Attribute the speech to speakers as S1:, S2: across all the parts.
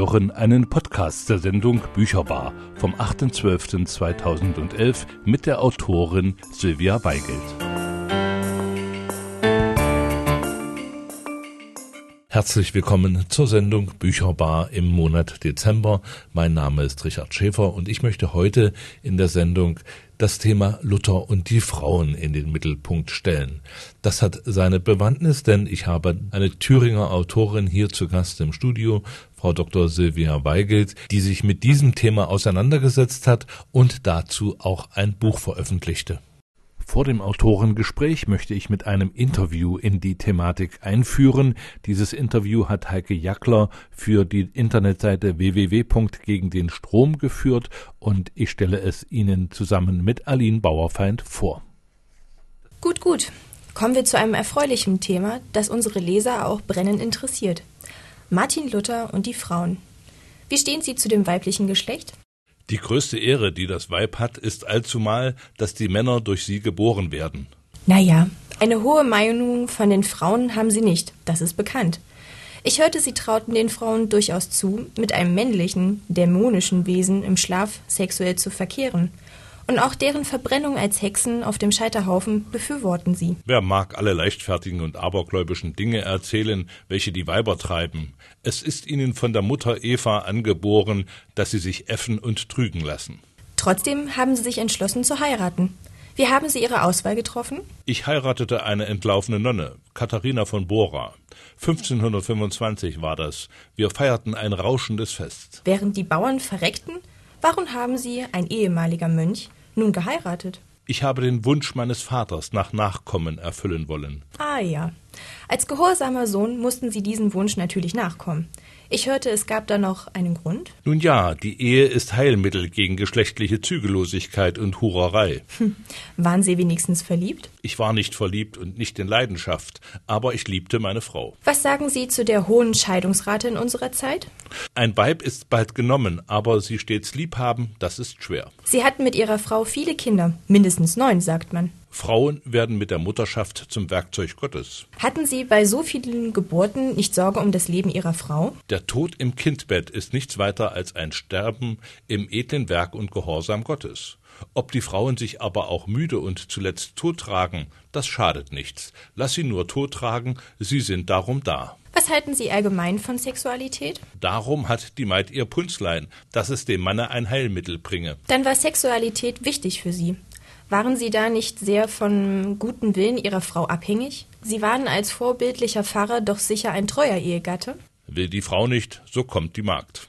S1: hören einen Podcast der Sendung Bücherbar vom 8.12.2011 mit der Autorin Sylvia Weigelt. Herzlich willkommen zur Sendung Bücherbar im Monat Dezember. Mein Name ist Richard Schäfer und ich möchte heute in der Sendung das Thema Luther und die Frauen in den Mittelpunkt stellen. Das hat seine Bewandtnis, denn ich habe eine Thüringer Autorin hier zu Gast im Studio, Frau Dr. Silvia Weigelt, die sich mit diesem Thema auseinandergesetzt hat und dazu auch ein Buch veröffentlichte. Vor dem Autorengespräch möchte ich mit einem Interview in die Thematik einführen. Dieses Interview hat Heike Jackler für die Internetseite www.gegendenstrom geführt und ich stelle es Ihnen zusammen mit Aline Bauerfeind vor.
S2: Gut, gut. Kommen wir zu einem erfreulichen Thema, das unsere Leser auch brennend interessiert. Martin Luther und die Frauen. Wie stehen Sie zu dem weiblichen Geschlecht?
S1: Die größte Ehre, die das Weib hat, ist allzumal, dass die Männer durch sie geboren werden.
S2: Naja, eine hohe Meinung von den Frauen haben sie nicht, das ist bekannt. Ich hörte, sie trauten den Frauen durchaus zu, mit einem männlichen, dämonischen Wesen im Schlaf sexuell zu verkehren und auch deren Verbrennung als Hexen auf dem Scheiterhaufen befürworten sie.
S1: Wer mag alle leichtfertigen und abergläubischen Dinge erzählen, welche die Weiber treiben? Es ist ihnen von der Mutter Eva angeboren, dass sie sich äffen und trügen lassen.
S2: Trotzdem haben sie sich entschlossen zu heiraten. Wie haben Sie Ihre Auswahl getroffen?
S1: Ich heiratete eine entlaufene Nonne, Katharina von Bora. 1525 war das. Wir feierten ein rauschendes Fest.
S2: Während die Bauern verreckten, warum haben Sie, ein ehemaliger Mönch, nun geheiratet?
S1: Ich habe den Wunsch meines Vaters nach Nachkommen erfüllen wollen.
S2: Ah ja. Als gehorsamer Sohn mussten Sie diesem Wunsch natürlich nachkommen. Ich hörte, es gab da noch einen Grund.
S1: Nun ja, die Ehe ist Heilmittel gegen geschlechtliche Zügellosigkeit und Hurerei.
S2: Hm. Waren Sie wenigstens verliebt?
S1: Ich war nicht verliebt und nicht in Leidenschaft, aber ich liebte meine Frau.
S2: Was sagen Sie zu der hohen Scheidungsrate in unserer Zeit?
S1: Ein Weib ist bald genommen, aber sie stets lieb haben, das ist schwer.
S2: Sie hatten mit Ihrer Frau viele Kinder, mindestens neun, sagt man.
S1: Frauen werden mit der Mutterschaft zum Werkzeug Gottes.
S2: Hatten Sie bei so vielen Geburten nicht Sorge um das Leben Ihrer Frau?
S1: Der Tod im Kindbett ist nichts weiter als ein Sterben im edlen Werk und Gehorsam Gottes. Ob die Frauen sich aber auch müde und zuletzt tottragen, das schadet nichts. Lass sie nur tottragen, sie sind darum da.
S2: Was halten Sie allgemein von Sexualität?
S1: Darum hat die Maid ihr Punzlein, dass es dem Manne ein Heilmittel bringe.
S2: Dann war Sexualität wichtig für Sie. Waren Sie da nicht sehr von gutem Willen Ihrer Frau abhängig? Sie waren als vorbildlicher Pfarrer doch sicher ein treuer Ehegatte?
S1: Will die Frau nicht, so kommt die Magd.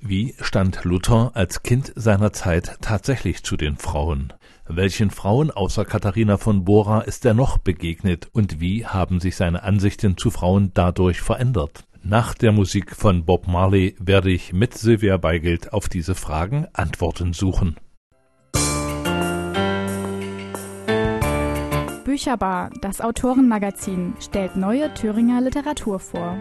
S1: Wie stand Luther als Kind seiner Zeit tatsächlich zu den Frauen? Welchen Frauen außer Katharina von Bora ist er noch begegnet und wie haben sich seine Ansichten zu Frauen dadurch verändert? Nach der Musik von Bob Marley werde ich mit Sylvia Weigelt auf diese Fragen Antworten suchen.
S3: Bücherbar, das Autorenmagazin, stellt neue Thüringer Literatur vor.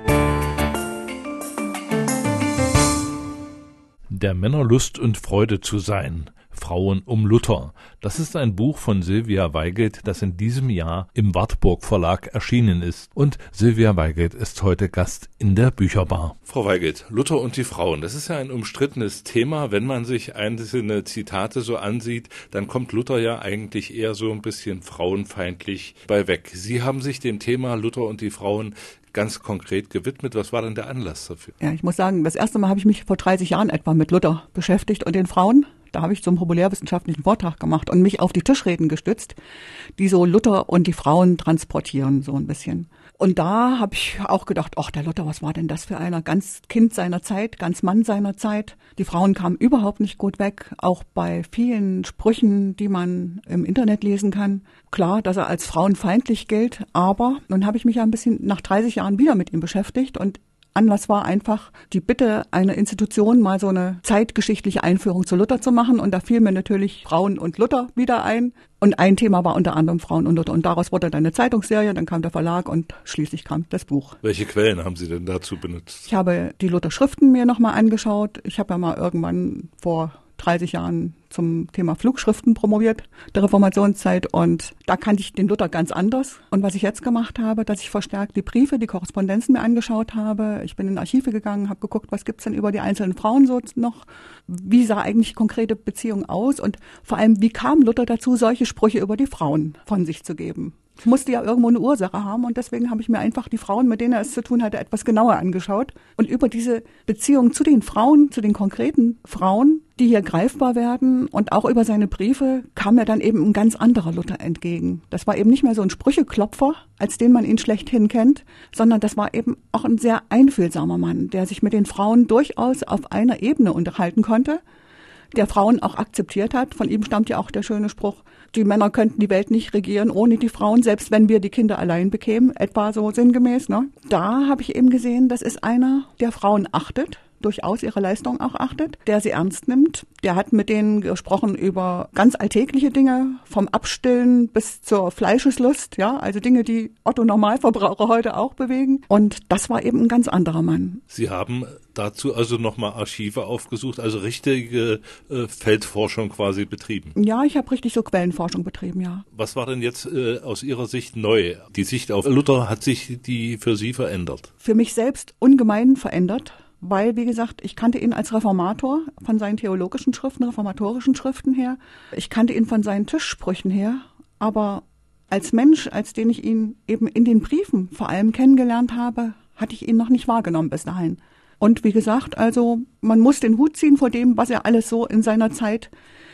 S1: Der Männer Lust und Freude zu sein Frauen um Luther. Das ist ein Buch von Silvia Weigelt, das in diesem Jahr im Wartburg Verlag erschienen ist. Und Silvia Weigelt ist heute Gast in der Bücherbar. Frau Weigelt, Luther und die Frauen, das ist ja ein umstrittenes Thema. Wenn man sich einzelne Zitate so ansieht, dann kommt Luther ja eigentlich eher so ein bisschen frauenfeindlich bei weg. Sie haben sich dem Thema Luther und die Frauen ganz konkret gewidmet. Was war denn der Anlass dafür?
S4: Ja, ich muss sagen, das erste Mal habe ich mich vor 30 Jahren etwa mit Luther beschäftigt und den Frauen. Da habe ich zum populärwissenschaftlichen Vortrag gemacht und mich auf die Tischreden gestützt, die so Luther und die Frauen transportieren, so ein bisschen. Und da habe ich auch gedacht, ach, der Luther, was war denn das für einer? Ganz Kind seiner Zeit, ganz Mann seiner Zeit. Die Frauen kamen überhaupt nicht gut weg, auch bei vielen Sprüchen, die man im Internet lesen kann. Klar, dass er als frauenfeindlich gilt, aber nun habe ich mich ja ein bisschen nach 30 Jahren wieder mit ihm beschäftigt und Anlass war einfach die Bitte einer Institution, mal so eine zeitgeschichtliche Einführung zu Luther zu machen. Und da fiel mir natürlich Frauen und Luther wieder ein. Und ein Thema war unter anderem Frauen und Luther. Und daraus wurde dann eine Zeitungsserie, dann kam der Verlag und schließlich kam das Buch.
S1: Welche Quellen haben Sie denn dazu benutzt?
S4: Ich habe die Luther-Schriften mir nochmal angeschaut. Ich habe ja mal irgendwann vor 30 Jahren zum Thema Flugschriften promoviert, der Reformationszeit. Und da kannte ich den Luther ganz anders. Und was ich jetzt gemacht habe, dass ich verstärkt die Briefe, die Korrespondenzen mir angeschaut habe. Ich bin in Archive gegangen, habe geguckt, was gibt's denn über die einzelnen Frauen so noch? Wie sah eigentlich konkrete Beziehung aus? Und vor allem, wie kam Luther dazu, solche Sprüche über die Frauen von sich zu geben? Musste ja irgendwo eine Ursache haben und deswegen habe ich mir einfach die Frauen, mit denen er es zu tun hatte, etwas genauer angeschaut. Und über diese Beziehung zu den Frauen, zu den konkreten Frauen, die hier greifbar werden und auch über seine Briefe kam mir dann eben ein ganz anderer Luther entgegen. Das war eben nicht mehr so ein Sprücheklopfer, als den man ihn schlechthin kennt, sondern das war eben auch ein sehr einfühlsamer Mann, der sich mit den Frauen durchaus auf einer Ebene unterhalten konnte, der Frauen auch akzeptiert hat. Von ihm stammt ja auch der schöne Spruch, die Männer könnten die Welt nicht regieren ohne die Frauen, selbst wenn wir die Kinder allein bekämen, etwa so sinngemäß. Ne? Da habe ich eben gesehen, das ist einer, der Frauen achtet, durchaus ihre Leistung auch achtet, der sie ernst nimmt. Der hat mit denen gesprochen über ganz alltägliche Dinge, vom Abstillen bis zur Fleischeslust, ja, also Dinge, die Otto Normalverbraucher heute auch bewegen. Und das war eben ein ganz anderer Mann.
S1: Sie haben dazu also nochmal Archive aufgesucht, also richtige äh, Feldforschung quasi betrieben.
S4: Ja, ich habe richtig so Quellenforschung betrieben, ja.
S1: Was war denn jetzt äh, aus Ihrer Sicht neu? Die Sicht auf Luther hat sich die für Sie verändert?
S4: Für mich selbst ungemein verändert weil, wie gesagt, ich kannte ihn als Reformator von seinen theologischen Schriften, reformatorischen Schriften her. Ich kannte ihn von seinen Tischsprüchen her, aber als Mensch, als den ich ihn eben in den Briefen vor allem kennengelernt habe, hatte ich ihn noch nicht wahrgenommen bis dahin. Und wie gesagt, also man muss den Hut ziehen vor dem, was er alles so in seiner Zeit,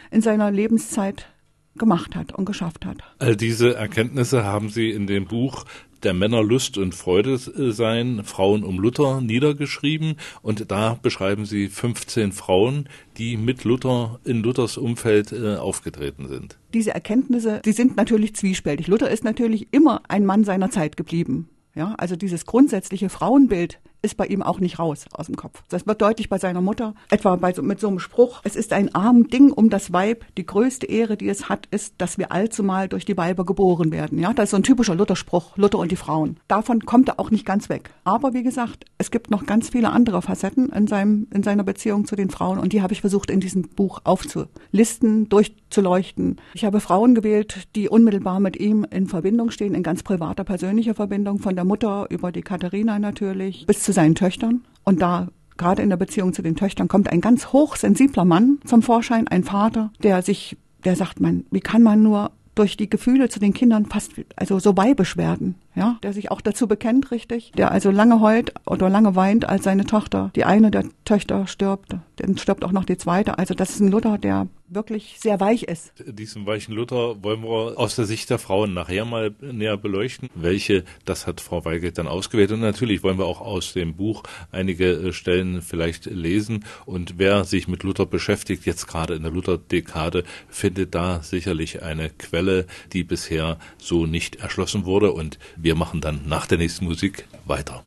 S4: in seiner Lebenszeit gemacht hat und geschafft hat.
S1: All diese Erkenntnisse haben Sie in dem Buch der Männer Lust und Freude sein, Frauen um Luther niedergeschrieben und da beschreiben sie 15 Frauen, die mit Luther in Luthers Umfeld äh, aufgetreten sind.
S4: Diese Erkenntnisse, die sind natürlich zwiespältig. Luther ist natürlich immer ein Mann seiner Zeit geblieben. Ja, also dieses grundsätzliche Frauenbild ist bei ihm auch nicht raus aus dem Kopf. Das wird deutlich bei seiner Mutter, etwa bei so, mit so einem Spruch, es ist ein arm Ding um das Weib, die größte Ehre, die es hat, ist, dass wir allzumal durch die Weiber geboren werden. Ja, das ist so ein typischer Lutherspruch, Luther und die Frauen. Davon kommt er auch nicht ganz weg. Aber wie gesagt, es gibt noch ganz viele andere Facetten in seinem, in seiner Beziehung zu den Frauen und die habe ich versucht in diesem Buch aufzulisten, durchzuleuchten. Ich habe Frauen gewählt, die unmittelbar mit ihm in Verbindung stehen, in ganz privater, persönlicher Verbindung, von der Mutter über die Katharina natürlich, bis zu seinen Töchtern. Und da gerade in der Beziehung zu den Töchtern kommt ein ganz hochsensibler Mann zum Vorschein, ein Vater, der sich, der sagt man, wie kann man nur durch die Gefühle zu den Kindern fast also so weibisch werden, ja, der sich auch dazu bekennt, richtig, der also lange heult oder lange weint, als seine Tochter, die eine der Töchter stirbt, dann stirbt auch noch die zweite. Also das ist ein Luther, der wirklich sehr weich ist.
S1: Diesen weichen Luther wollen wir aus der Sicht der Frauen nachher mal näher beleuchten. Welche, das hat Frau Weigelt dann ausgewählt. Und natürlich wollen wir auch aus dem Buch einige äh, Stellen vielleicht lesen. Und wer sich mit Luther beschäftigt, jetzt gerade in der Luther-Dekade, findet da sicherlich eine Quelle, die bisher so nicht erschlossen wurde. Und wir machen dann nach der nächsten Musik weiter.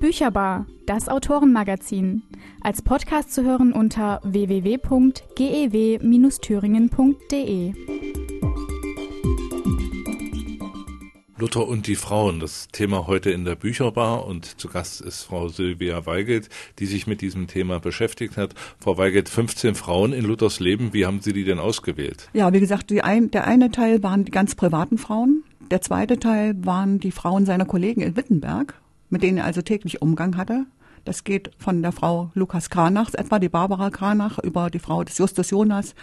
S3: Bücherbar, das Autorenmagazin. Als Podcast zu hören unter www.gew-thüringen.de.
S1: Luther und die Frauen, das Thema heute in der Bücherbar und zu Gast ist Frau Silvia Weigelt, die sich mit diesem Thema beschäftigt hat. Frau Weigelt, 15 Frauen in Luthers Leben, wie haben Sie die denn ausgewählt?
S4: Ja, wie gesagt, ein, der eine Teil waren die ganz privaten Frauen, der zweite Teil waren die Frauen seiner Kollegen in Wittenberg mit denen er also täglich Umgang hatte. Das geht von der Frau Lukas Kranachs, etwa die Barbara Kranach, über die Frau des Justus Jonas,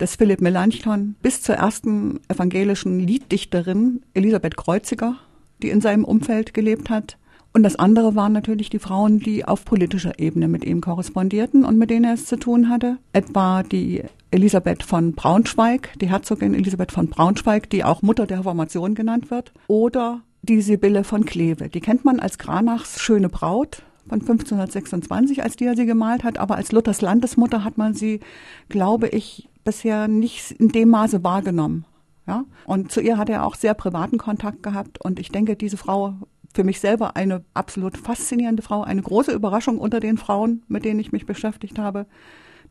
S4: des Philipp Melanchthon, bis zur ersten evangelischen Lieddichterin Elisabeth Kreuziger, die in seinem Umfeld gelebt hat. Und das andere waren natürlich die Frauen, die auf politischer Ebene mit ihm korrespondierten und mit denen er es zu tun hatte. Etwa die Elisabeth von Braunschweig, die Herzogin Elisabeth von Braunschweig, die auch Mutter der Reformation genannt wird. Oder die Sibylle von Kleve. Die kennt man als Granachs schöne Braut von 1526, als die er sie gemalt hat, aber als Luthers Landesmutter hat man sie, glaube ich, bisher nicht in dem Maße wahrgenommen. Ja? Und zu ihr hat er auch sehr privaten Kontakt gehabt und ich denke, diese Frau für mich selber eine absolut faszinierende Frau, eine große Überraschung unter den Frauen, mit denen ich mich beschäftigt habe.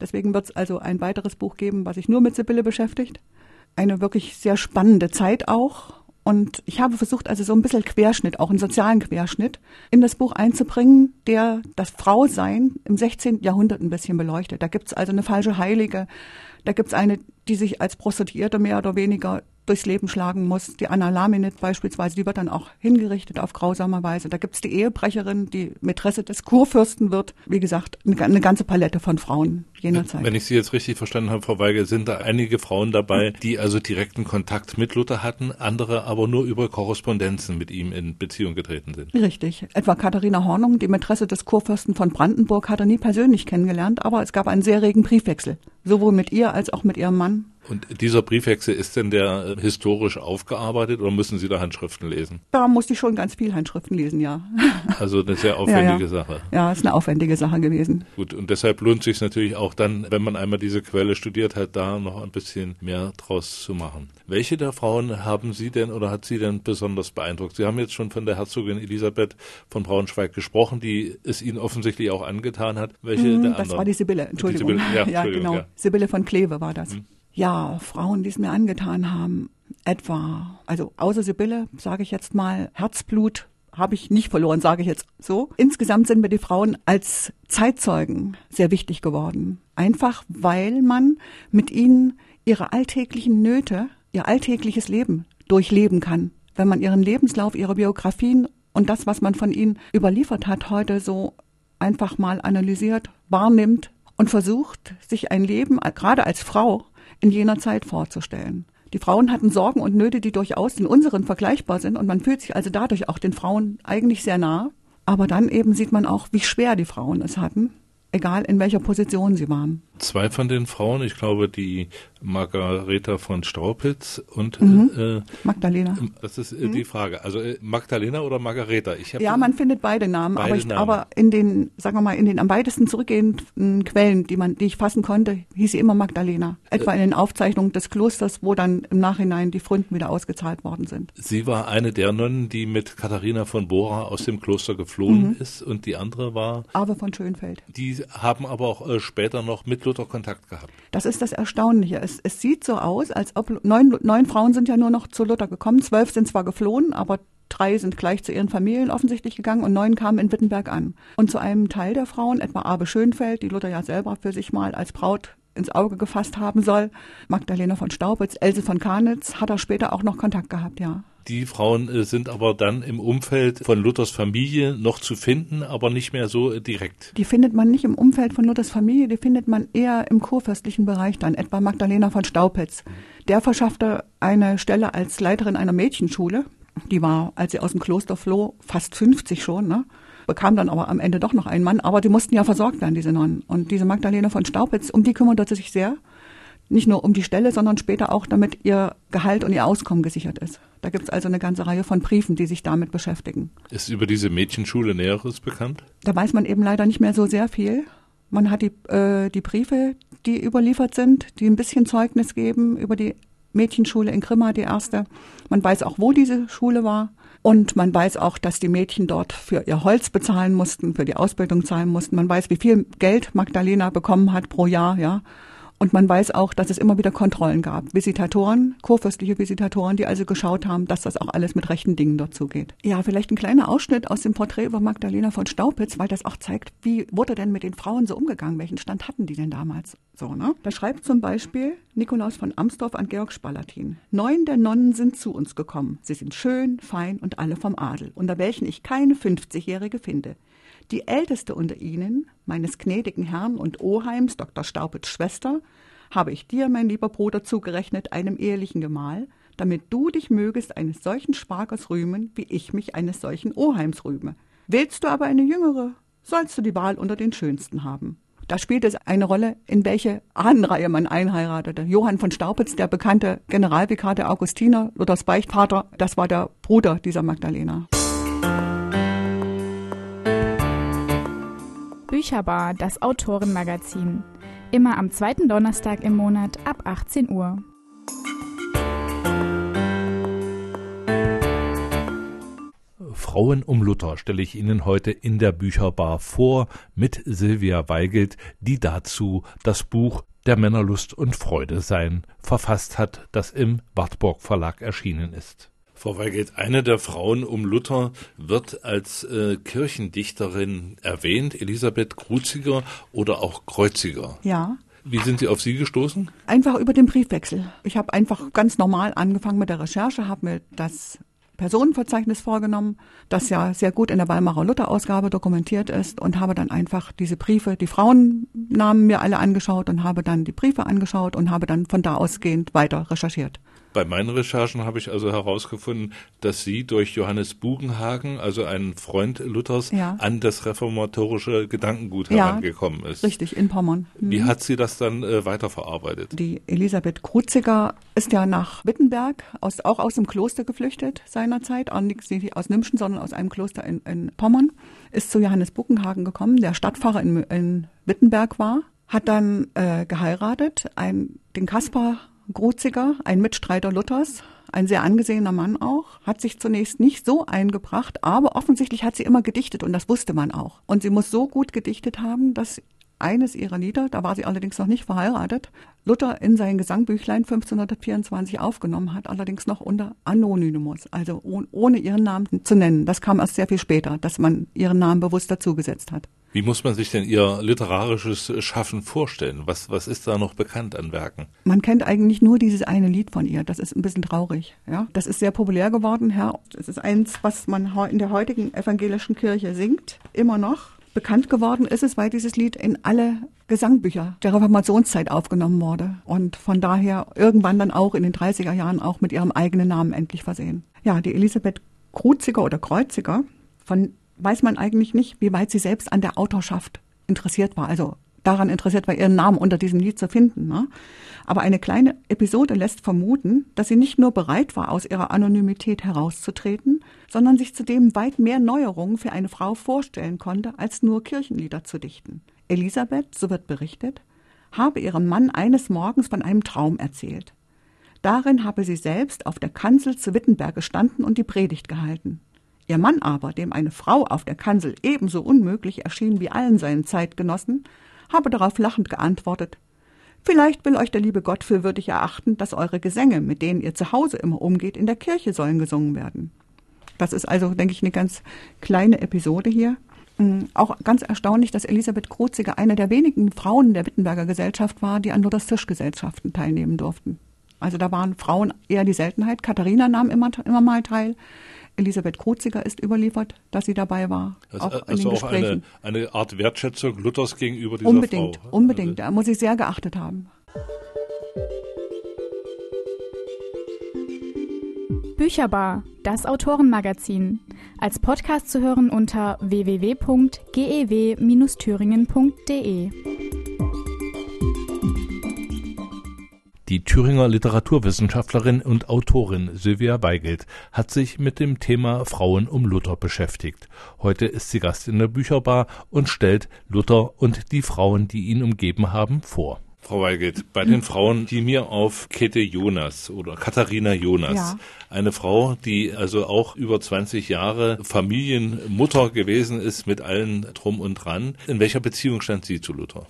S4: Deswegen wird es also ein weiteres Buch geben, was sich nur mit Sibylle beschäftigt. Eine wirklich sehr spannende Zeit auch Und ich habe versucht, also so ein bisschen Querschnitt, auch einen sozialen Querschnitt, in das Buch einzubringen, der das Frausein im 16. Jahrhundert ein bisschen beleuchtet. Da gibt's also eine falsche Heilige, da gibt's eine, die sich als Prostituierte mehr oder weniger durchs Leben schlagen muss. Die Anna Laminit beispielsweise, die wird dann auch hingerichtet auf grausame Weise. Da gibt's die Ehebrecherin, die Mätresse des Kurfürsten wird. Wie gesagt, eine ganze Palette von Frauen jener Zeit.
S1: Wenn ich Sie jetzt richtig verstanden habe, Frau Weigel, sind da einige Frauen dabei, die also direkten Kontakt mit Luther hatten, andere aber nur über Korrespondenzen mit ihm in Beziehung getreten sind.
S4: Richtig. Etwa Katharina Hornung, die Mätresse des Kurfürsten von Brandenburg, hat er nie persönlich kennengelernt, aber es gab einen sehr regen Briefwechsel. Sowohl mit ihr als auch mit ihrem Mann.
S1: Und dieser Briefwechsel, ist denn der äh, historisch aufgearbeitet oder müssen Sie da Handschriften lesen?
S4: Da musste ich schon ganz viel Handschriften lesen, ja.
S1: Also eine sehr aufwendige
S4: ja, ja.
S1: Sache.
S4: Ja, ist eine aufwendige Sache gewesen.
S1: Gut, und deshalb lohnt sich natürlich auch dann, wenn man einmal diese Quelle studiert hat, da noch ein bisschen mehr draus zu machen. Welche der Frauen haben Sie denn oder hat Sie denn besonders beeindruckt? Sie haben jetzt schon von der Herzogin Elisabeth von Braunschweig gesprochen, die es Ihnen offensichtlich auch angetan hat. Welche
S4: Hm,
S1: der
S4: das
S1: anderen?
S4: war die Sibylle, Entschuldigung.
S1: Die Sibylle, ja,
S4: ja,
S1: Entschuldigung,
S4: genau. Sibylle von Kleve war das.
S1: Hm.
S4: Ja, Frauen, die es mir angetan haben, etwa, also außer Sibylle, sage ich jetzt mal, Herzblut habe ich nicht verloren, sage ich jetzt so. Insgesamt sind mir die Frauen als Zeitzeugen sehr wichtig geworden. Einfach weil man mit ihnen ihre alltäglichen Nöte, ihr alltägliches Leben durchleben kann. Wenn man ihren Lebenslauf, ihre Biografien und das, was man von ihnen überliefert hat, heute so einfach mal analysiert, wahrnimmt und versucht, sich ein Leben, gerade als Frau, in jener Zeit vorzustellen. Die Frauen hatten Sorgen und Nöte, die durchaus in unseren vergleichbar sind und man fühlt sich also dadurch auch den Frauen eigentlich sehr nah. Aber dann eben sieht man auch, wie schwer die Frauen es hatten, egal in welcher Position sie waren.
S1: Zwei von den Frauen, ich glaube die Margareta von Staupitz und
S4: Mhm.
S1: äh,
S4: Magdalena.
S1: das ist äh, die Frage. Also äh, Magdalena oder Margareta? Ich
S4: Ja, man findet beide Namen,
S1: Beide
S4: aber, ich,
S1: Namen.
S4: aber in den, sagen wir mal, in den am weitesten zurückgehenden Quellen, die man, die ich fassen konnte, hieß sie immer Magdalena. Etwa in den Aufzeichnungen des Klosters, wo dann im Nachhinein die Pfründen wieder ausgezahlt worden sind.
S1: Sie war eine der Nonnen, die mit Katharina von Bora aus dem Kloster geflohen
S4: Mhm.
S1: ist und die andere war,
S4: Ave von Schönfeld.
S1: die haben aber auch äh, später noch mit Luther Kontakt gehabt.
S4: Das ist das Erstaunliche. Es, es sieht so aus, als ob neun, neun Frauen sind ja nur noch zu Luther gekommen. Zwölf sind zwar geflohen, aber drei sind gleich zu ihren Familien offensichtlich gegangen und neun kamen in Wittenberg an. Und zu einem Teil der Frauen, etwa Abe Schönfeld, die Luther ja selber für sich mal als Braut ins Auge gefasst haben soll, Magdalena von Staupitz, Else von Karnitz, hat er später auch noch Kontakt gehabt, ja.
S1: Die Frauen äh, sind aber dann im Umfeld von Luthers Familie noch zu finden, aber nicht mehr so äh, direkt.
S4: Die findet man nicht im Umfeld von Luthers Familie, die findet man eher im kurfürstlichen Bereich dann, etwa Magdalena von Staupitz. Der verschaffte eine Stelle als Leiterin einer Mädchenschule. Die war, als sie aus dem Kloster floh, fast 50 schon, ne? bekam dann aber am Ende doch noch einen Mann. Aber die mussten ja versorgt werden, diese Nonnen. Und diese Magdalena von Staupitz, um die kümmerte sich sehr. Nicht nur um die Stelle, sondern später auch, damit ihr Gehalt und ihr Auskommen gesichert ist. Da gibt's also eine ganze Reihe von Briefen, die sich damit beschäftigen.
S1: Ist über diese Mädchenschule Näheres bekannt?
S4: Da weiß man eben leider nicht mehr so sehr viel. Man hat die, äh, die Briefe, die überliefert sind, die ein bisschen Zeugnis geben über die Mädchenschule in Grimma, die erste. Man weiß auch, wo diese Schule war. Und man weiß auch, dass die Mädchen dort für ihr Holz bezahlen mussten, für die Ausbildung zahlen mussten. Man weiß, wie viel Geld Magdalena bekommen hat pro Jahr, ja. Und man weiß auch, dass es immer wieder Kontrollen gab. Visitatoren, kurfürstliche Visitatoren, die also geschaut haben, dass das auch alles mit rechten Dingen dort zugeht. Ja, vielleicht ein kleiner Ausschnitt aus dem Porträt über Magdalena von Staupitz, weil das auch zeigt, wie wurde denn mit den Frauen so umgegangen? Welchen Stand hatten die denn damals? So, ne? Da schreibt zum Beispiel Nikolaus von Amsdorf an Georg Spalatin. Neun der Nonnen sind zu uns gekommen. Sie sind schön, fein und alle vom Adel, unter welchen ich keine 50-Jährige finde. Die älteste unter ihnen, meines gnädigen Herrn und Oheims, Dr. Staupitz Schwester, habe ich dir, mein lieber Bruder, zugerechnet, einem ehelichen Gemahl, damit du dich mögest eines solchen Schwagers rühmen, wie ich mich eines solchen Oheims rühme. Willst du aber eine jüngere, sollst du die Wahl unter den Schönsten haben. Da spielt es eine Rolle, in welche Ahnenreihe man einheiratete. Johann von Staupitz, der bekannte Generalvikar der Augustiner, Luthers Beichtvater, das war der Bruder dieser Magdalena.
S3: Bücherbar, das Autorenmagazin. Immer am zweiten Donnerstag im Monat ab 18 Uhr.
S1: Frauen um Luther stelle ich Ihnen heute in der Bücherbar vor mit Silvia Weigelt, die dazu das Buch Der Männerlust und Freude sein verfasst hat, das im Wartburg Verlag erschienen ist. Frau Weigelt, eine der Frauen um Luther wird als äh, Kirchendichterin erwähnt, Elisabeth Kruziger oder auch Kreuziger.
S4: Ja.
S1: Wie sind Sie auf Sie gestoßen?
S4: Einfach über den Briefwechsel. Ich habe einfach ganz normal angefangen mit der Recherche, habe mir das Personenverzeichnis vorgenommen, das ja sehr gut in der Weimarer Luther-Ausgabe dokumentiert ist und habe dann einfach diese Briefe, die Frauennamen mir alle angeschaut und habe dann die Briefe angeschaut und habe dann von da ausgehend weiter recherchiert.
S1: Bei meinen Recherchen habe ich also herausgefunden, dass Sie durch Johannes Bugenhagen, also einen Freund Luthers, ja. an das reformatorische Gedankengut herangekommen ist.
S4: Richtig, in Pommern.
S1: Mhm. Wie hat sie das dann äh, weiterverarbeitet?
S4: Die Elisabeth Kruziger ist ja nach Wittenberg, aus, auch aus dem Kloster geflüchtet seinerzeit, nicht aus Nimschen, sondern aus einem Kloster in, in Pommern, ist zu Johannes Bugenhagen gekommen, der Stadtpfarrer in, in Wittenberg war, hat dann äh, geheiratet, ein, den Kaspar Gruziger, ein Mitstreiter Luthers, ein sehr angesehener Mann auch, hat sich zunächst nicht so eingebracht, aber offensichtlich hat sie immer gedichtet und das wusste man auch. Und sie muss so gut gedichtet haben, dass eines ihrer Lieder, da war sie allerdings noch nicht verheiratet, Luther in sein Gesangbüchlein 1524 aufgenommen hat, allerdings noch unter Anonymus, also ohne ihren Namen zu nennen. Das kam erst sehr viel später, dass man ihren Namen bewusst dazugesetzt hat.
S1: Wie muss man sich denn Ihr literarisches Schaffen vorstellen? Was, was ist da noch bekannt an Werken?
S4: Man kennt eigentlich nur dieses eine Lied von ihr. Das ist ein bisschen traurig. Ja, das ist sehr populär geworden. Ja, es ist eins, was man in der heutigen evangelischen Kirche singt, immer noch. Bekannt geworden ist es, weil dieses Lied in alle Gesangbücher der Reformationszeit aufgenommen wurde und von daher irgendwann dann auch in den 30er Jahren auch mit ihrem eigenen Namen endlich versehen. Ja, die Elisabeth Kruziger oder Kreuziger, von weiß man eigentlich nicht, wie weit sie selbst an der Autorschaft interessiert war. Also daran interessiert war, ihren Namen unter diesem Lied zu finden. Ne? Aber eine kleine Episode lässt vermuten, dass sie nicht nur bereit war, aus ihrer Anonymität herauszutreten, sondern sich zudem weit mehr Neuerungen für eine Frau vorstellen konnte, als nur Kirchenlieder zu dichten. Elisabeth, so wird berichtet, habe ihrem Mann eines Morgens von einem Traum erzählt. Darin habe sie selbst auf der Kanzel zu Wittenberg gestanden und die Predigt gehalten. Ihr Mann aber, dem eine Frau auf der Kanzel ebenso unmöglich erschien wie allen seinen Zeitgenossen, habe darauf lachend geantwortet Vielleicht will euch der liebe Gott für würdig erachten, dass eure Gesänge, mit denen ihr zu Hause immer umgeht, in der Kirche sollen gesungen werden. Das ist also, denke ich, eine ganz kleine Episode hier. Mm, auch ganz erstaunlich, dass Elisabeth Kroziger eine der wenigen Frauen der Wittenberger Gesellschaft war, die an Luthers Tischgesellschaften teilnehmen durften. Also da waren Frauen eher die Seltenheit. Katharina nahm immer, immer mal teil. Elisabeth Kruziger ist überliefert, dass sie dabei war.
S1: Also, auch also auch eine, eine Art Wertschätzung Luthers gegenüber dieser
S4: unbedingt,
S1: Frau.
S4: Unbedingt, da muss ich sehr geachtet haben.
S3: Bücherbar, das Autorenmagazin. Als Podcast zu hören unter www.gew-thüringen.de.
S1: Die Thüringer Literaturwissenschaftlerin und Autorin Sylvia Weigelt hat sich mit dem Thema Frauen um Luther beschäftigt. Heute ist sie Gast in der Bücherbar und stellt Luther und die Frauen, die ihn umgeben haben, vor. Frau Weigelt, bei den Frauen, die mir auf Käthe Jonas oder Katharina Jonas, ja. eine Frau, die also auch über 20 Jahre Familienmutter gewesen ist mit allen drum und dran. In welcher Beziehung stand sie zu Luther?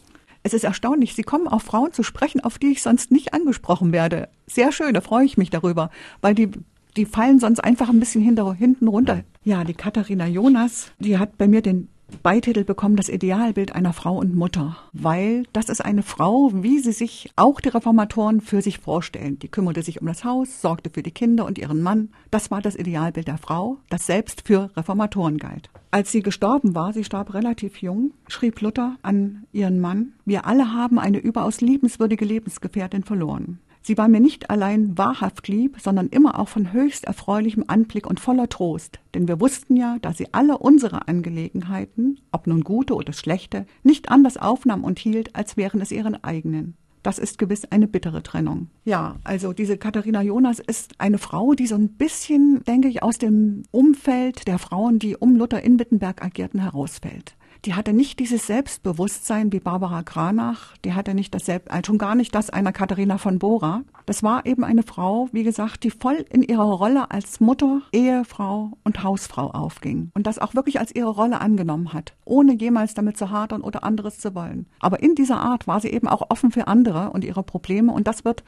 S4: Es ist erstaunlich, Sie kommen auf Frauen zu sprechen, auf die ich sonst nicht angesprochen werde. Sehr schön, da freue ich mich darüber, weil die die fallen sonst einfach ein bisschen hinter, hinten runter. Ja, die Katharina Jonas, die hat bei mir den Beititel bekommen, das Idealbild einer Frau und Mutter, weil das ist eine Frau, wie sie sich auch die Reformatoren für sich vorstellen. Die kümmerte sich um das Haus, sorgte für die Kinder und ihren Mann. Das war das Idealbild der Frau, das selbst für Reformatoren galt. Als sie gestorben war, sie starb relativ jung, schrieb Luther an ihren Mann, wir alle haben eine überaus liebenswürdige Lebensgefährtin verloren. Sie war mir nicht allein wahrhaft lieb, sondern immer auch von höchst erfreulichem Anblick und voller Trost, denn wir wussten ja, dass sie alle unsere Angelegenheiten, ob nun gute oder schlechte, nicht anders aufnahm und hielt, als wären es ihren eigenen. Das ist gewiss eine bittere Trennung. Ja, also diese Katharina Jonas ist eine Frau, die so ein bisschen, denke ich, aus dem Umfeld der Frauen, die um Luther in Wittenberg agierten, herausfällt. Die hatte nicht dieses Selbstbewusstsein wie Barbara Granach, die hatte nicht das Selbst, also schon gar nicht das einer Katharina von Bora. Das war eben eine Frau, wie gesagt, die voll in ihrer Rolle als Mutter, Ehefrau und Hausfrau aufging und das auch wirklich als ihre Rolle angenommen hat, ohne jemals damit zu hadern oder anderes zu wollen. Aber in dieser Art war sie eben auch offen für andere und ihre Probleme und das wird,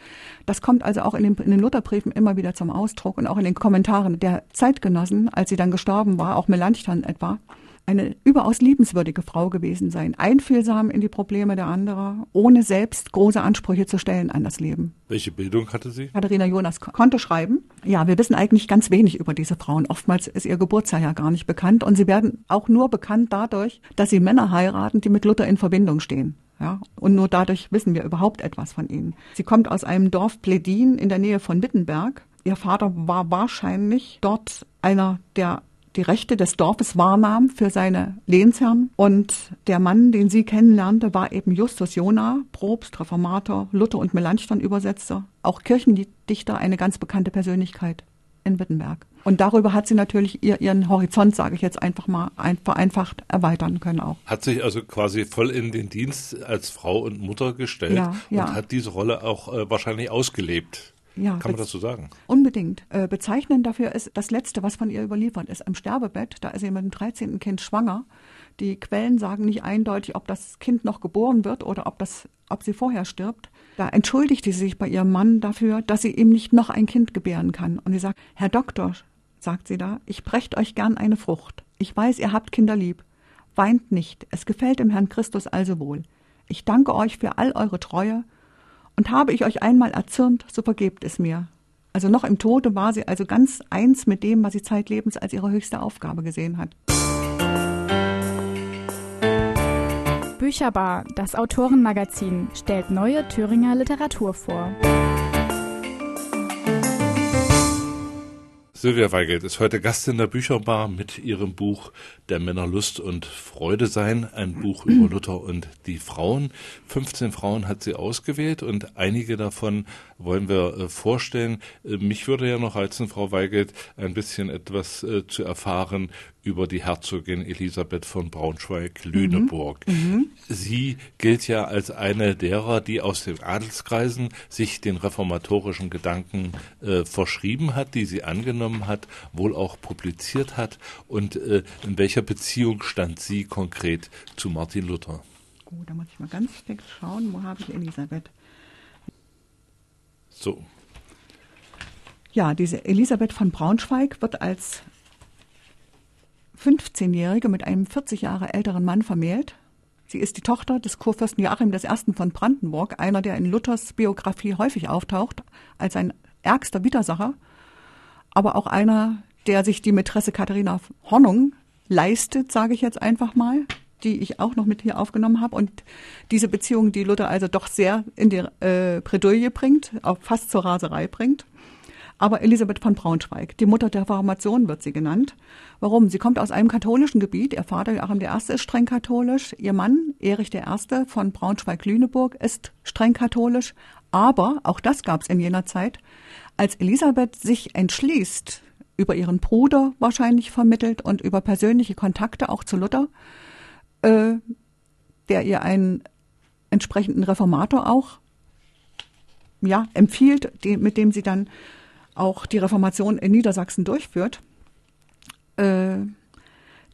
S4: das kommt also auch in den, in den Lutherbriefen immer wieder zum Ausdruck und auch in den Kommentaren der Zeitgenossen, als sie dann gestorben war, auch Melanchthon etwa eine überaus liebenswürdige Frau gewesen sein, einfühlsam in die Probleme der anderen, ohne selbst große Ansprüche zu stellen an das Leben.
S1: Welche Bildung hatte sie?
S4: Katharina Jonas konnte schreiben. Ja, wir wissen eigentlich ganz wenig über diese Frauen. Oftmals ist ihr Geburtsjahr ja gar nicht bekannt und sie werden auch nur bekannt dadurch, dass sie Männer heiraten, die mit Luther in Verbindung stehen. Ja, und nur dadurch wissen wir überhaupt etwas von ihnen. Sie kommt aus einem Dorf Pledin in der Nähe von Wittenberg. Ihr Vater war wahrscheinlich dort einer der die Rechte des Dorfes wahrnahm für seine Lehnsherren. Und der Mann, den sie kennenlernte, war eben Justus Jona, Probst, Reformator, Luther und Melanchthon-Übersetzer, auch Kirchendichter, eine ganz bekannte Persönlichkeit in Wittenberg. Und darüber hat sie natürlich ihr, ihren Horizont, sage ich jetzt einfach mal, ein, vereinfacht erweitern können auch.
S1: Hat sich also quasi voll in den Dienst als Frau und Mutter gestellt
S4: ja, ja.
S1: und hat diese Rolle auch äh, wahrscheinlich ausgelebt. Ja, Kann man so sagen?
S4: Unbedingt. Äh, bezeichnend dafür ist das Letzte, was von ihr überliefert ist. Im Sterbebett, da ist sie mit dem 13. Kind schwanger. Die Quellen sagen nicht eindeutig, ob das Kind noch geboren wird oder ob, das, ob sie vorher stirbt. Da entschuldigte sie sich bei ihrem Mann dafür, dass sie ihm nicht noch ein Kind gebären kann. Und sie sagt, Herr Doktor, sagt sie da, ich brächt euch gern eine Frucht. Ich weiß, ihr habt Kinder lieb. Weint nicht, es gefällt dem Herrn Christus also wohl. Ich danke euch für all eure Treue und habe ich euch einmal erzürnt, so vergebt es mir. Also noch im Tode war sie also ganz eins mit dem, was sie zeitlebens als ihre höchste Aufgabe gesehen hat.
S3: Bücherbar, das Autorenmagazin, stellt neue Thüringer Literatur vor.
S1: Silvia Weigelt ist heute Gast in der Bücherbar mit ihrem Buch Der Männer Lust und Freude sein, ein Buch über Luther und die Frauen. 15 Frauen hat sie ausgewählt und einige davon wollen wir äh, vorstellen. Äh, mich würde ja noch reizen, Frau Weigelt, ein bisschen etwas äh, zu erfahren über die Herzogin Elisabeth von Braunschweig-Lüneburg. Mhm. Mhm. Sie gilt ja als eine derer, die aus den Adelskreisen sich den reformatorischen Gedanken äh, verschrieben hat, die sie angenommen hat, wohl auch publiziert hat. Und äh, in welcher Beziehung stand sie konkret zu Martin Luther?
S4: Gut, da muss ich mal ganz fix schauen, wo habe ich Elisabeth?
S1: So.
S4: Ja, diese Elisabeth von Braunschweig wird als 15-Jährige mit einem 40 Jahre älteren Mann vermählt. Sie ist die Tochter des Kurfürsten Joachim I. von Brandenburg, einer, der in Luthers Biografie häufig auftaucht, als ein ärgster Widersacher, aber auch einer, der sich die Mätresse Katharina Hornung leistet, sage ich jetzt einfach mal, die ich auch noch mit hier aufgenommen habe. Und diese Beziehung, die Luther also doch sehr in die äh, Bredouille bringt, auch fast zur Raserei bringt aber Elisabeth von Braunschweig. Die Mutter der Reformation wird sie genannt. Warum? Sie kommt aus einem katholischen Gebiet. Ihr Vater Joachim I. ist streng katholisch. Ihr Mann Erich I. von Braunschweig-Lüneburg ist streng katholisch. Aber, auch das gab es in jener Zeit, als Elisabeth sich entschließt, über ihren Bruder wahrscheinlich vermittelt und über persönliche Kontakte auch zu Luther, äh, der ihr einen entsprechenden Reformator auch ja, empfiehlt, die, mit dem sie dann auch die Reformation in Niedersachsen durchführt, äh,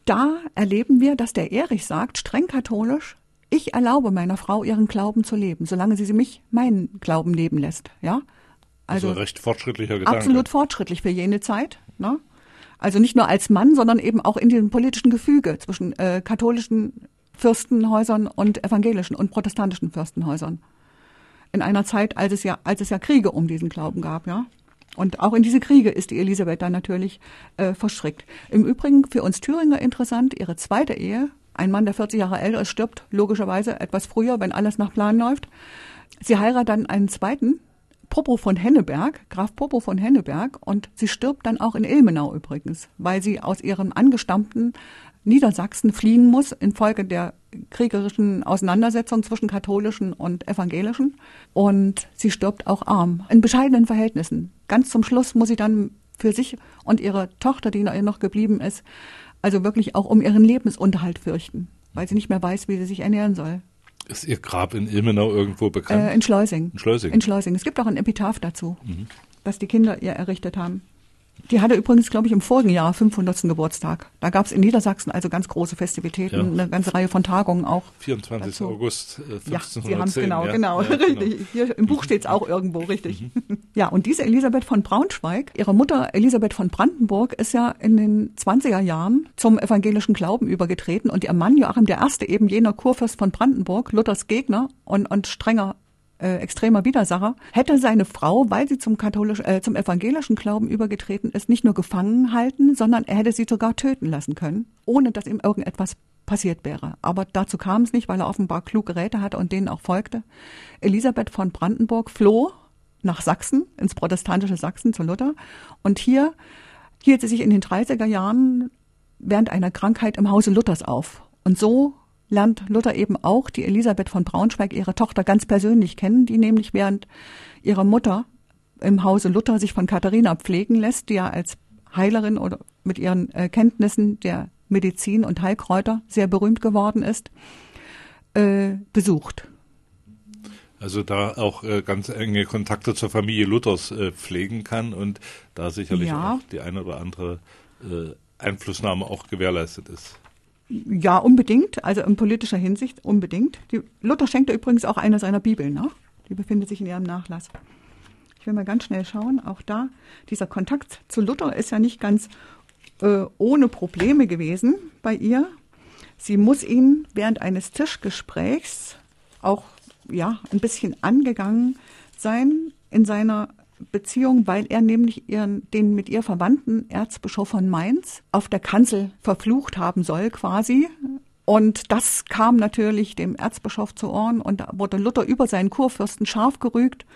S4: da erleben wir, dass der Erich sagt, streng katholisch, ich erlaube meiner Frau ihren Glauben zu leben, solange sie mich meinen Glauben leben lässt, ja.
S1: Also, also recht fortschrittlicher Gedanke.
S4: Absolut fortschrittlich für jene Zeit, ne? Also nicht nur als Mann, sondern eben auch in diesem politischen Gefüge zwischen äh, katholischen Fürstenhäusern und evangelischen und protestantischen Fürstenhäusern. In einer Zeit, als es ja, als es ja Kriege um diesen Glauben gab, ja. Und auch in diese Kriege ist die Elisabeth dann natürlich äh, verstrickt. Im Übrigen für uns Thüringer interessant, ihre zweite Ehe, ein Mann, der 40 Jahre älter ist, stirbt logischerweise etwas früher, wenn alles nach Plan läuft. Sie heiratet dann einen zweiten, Popo von Henneberg, Graf Popo von Henneberg, und sie stirbt dann auch in Ilmenau übrigens, weil sie aus ihrem angestammten Niedersachsen fliehen muss infolge der kriegerischen Auseinandersetzung zwischen katholischen und evangelischen. Und sie stirbt auch arm, in bescheidenen Verhältnissen. Ganz zum Schluss muss sie dann für sich und ihre Tochter, die noch geblieben ist, also wirklich auch um ihren Lebensunterhalt fürchten. weil sie nicht mehr weiß, wie sie sich ernähren soll.
S1: Ist Ihr Grab in Ilmenau irgendwo bekannt?
S4: Äh, in Schleusing.
S1: In Schleusing.
S4: In Schleusing. Es gibt auch ein Epitaph dazu, mhm. das die Kinder ihr errichtet haben. Die hatte übrigens, glaube ich, im vorigen Jahr 500. Geburtstag. Da gab es in Niedersachsen also ganz große Festivitäten, ja. eine ganze Reihe von Tagungen auch.
S1: 24. Dazu. August äh, 1510.
S4: Ja, Sie haben es genau, ja. genau, ja, richtig. Genau. Hier im Buch steht es auch irgendwo, richtig. Mhm. Ja, und diese Elisabeth von Braunschweig, ihre Mutter Elisabeth von Brandenburg, ist ja in den 20er Jahren zum evangelischen Glauben übergetreten und ihr Mann Joachim I., eben jener Kurfürst von Brandenburg, Luthers Gegner und, und strenger äh, extremer Widersacher, hätte seine Frau, weil sie zum katholisch, äh, zum evangelischen Glauben übergetreten ist, nicht nur gefangen halten, sondern er hätte sie sogar töten lassen können, ohne dass ihm irgendetwas passiert wäre. Aber dazu kam es nicht, weil er offenbar kluge Räte hatte und denen auch folgte. Elisabeth von Brandenburg floh nach Sachsen, ins protestantische Sachsen zu Luther. Und hier hielt sie sich in den 30er Jahren während einer Krankheit im Hause Luthers auf. Und so lernt Luther eben auch die Elisabeth von Braunschweig, ihre Tochter, ganz persönlich kennen, die nämlich während ihrer Mutter im Hause Luther sich von Katharina pflegen lässt, die ja als Heilerin oder mit ihren äh, Kenntnissen der Medizin und Heilkräuter sehr berühmt geworden ist, äh, besucht.
S1: Also da auch äh, ganz enge Kontakte zur Familie Luthers äh, pflegen kann und da sicherlich ja. auch die eine oder andere äh, Einflussnahme auch gewährleistet ist.
S4: Ja, unbedingt, also in politischer Hinsicht unbedingt. Die, Luther schenkte übrigens auch eine seiner Bibeln nach. Die befindet sich in ihrem Nachlass. Ich will mal ganz schnell schauen, auch da, dieser Kontakt zu Luther ist ja nicht ganz äh, ohne Probleme gewesen bei ihr. Sie muss ihn während eines Tischgesprächs auch ja, ein bisschen angegangen sein in seiner Beziehung, weil er nämlich ihren, den mit ihr verwandten Erzbischof von Mainz auf der Kanzel verflucht haben soll, quasi. Und das kam natürlich dem Erzbischof zu Ohren und da wurde Luther über seinen Kurfürsten scharf gerügt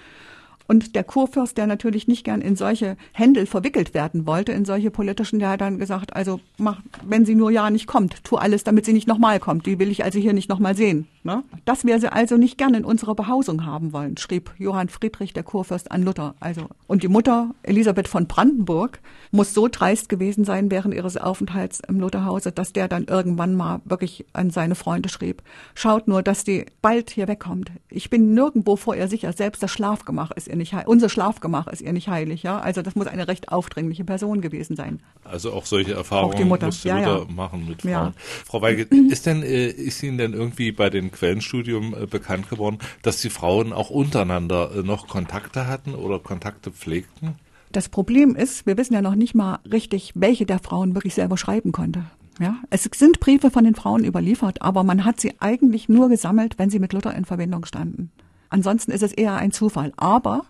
S4: und der Kurfürst, der natürlich nicht gern in solche Händel verwickelt werden wollte, in solche politischen, der hat dann gesagt, also mach, wenn sie nur ja nicht kommt, tu alles, damit sie nicht nochmal kommt. Die will ich also hier nicht nochmal sehen. Ne? Das wir sie also nicht gern in unserer Behausung haben wollen, schrieb Johann Friedrich, der Kurfürst, an Luther. Also und die Mutter Elisabeth von Brandenburg muss so dreist gewesen sein während ihres Aufenthalts im Lutherhause, dass der dann irgendwann mal wirklich an seine Freunde schrieb: Schaut nur, dass die bald hier wegkommt. Ich bin nirgendwo vor ihr sicher. Selbst das Schlafgemach ist ihr nicht heilig. Unser Schlafgemach ist ihr nicht heilig, ja. Also das muss eine recht aufdringliche Person gewesen sein.
S1: Also auch solche Erfahrungen auch die
S4: Mutter.
S1: musste
S4: ja,
S1: Mutter
S4: ja.
S1: machen mit Frauen. Ja. Frau Weigel, ist denn äh, ist Ihnen denn irgendwie bei Quellenstudium äh, bekannt geworden, dass die Frauen auch untereinander äh, noch Kontakte hatten oder Kontakte pflegten?
S4: Das Problem ist, wir wissen ja noch nicht mal richtig, welche der Frauen wirklich selber schreiben konnte. Ja, es sind Briefe von den Frauen überliefert, aber man hat sie eigentlich nur gesammelt, wenn sie mit Luther in Verbindung standen. Ansonsten ist es eher ein Zufall. Aber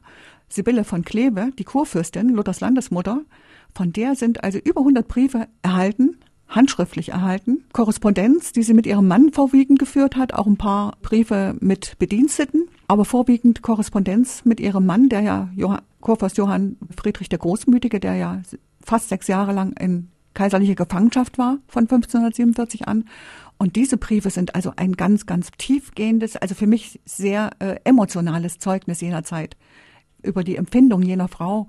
S4: Sibylle von Kleve, die Kurfürstin, Luthers Landesmutter, von der sind also über 100 Briefe erhalten, handschriftlich erhalten. Korrespondenz, die sie mit ihrem Mann vorwiegend geführt hat, auch ein paar Briefe mit Bediensteten, aber vorwiegend Korrespondenz mit ihrem Mann, der ja Kurfürst Johann Friedrich der Großmütige, der ja fast sechs Jahre lang in kaiserlicher Gefangenschaft war von 1547 an. Und diese Briefe sind also ein ganz, ganz tiefgehendes, also für mich sehr äh, emotionales Zeugnis jener Zeit über die Empfindung jener Frau,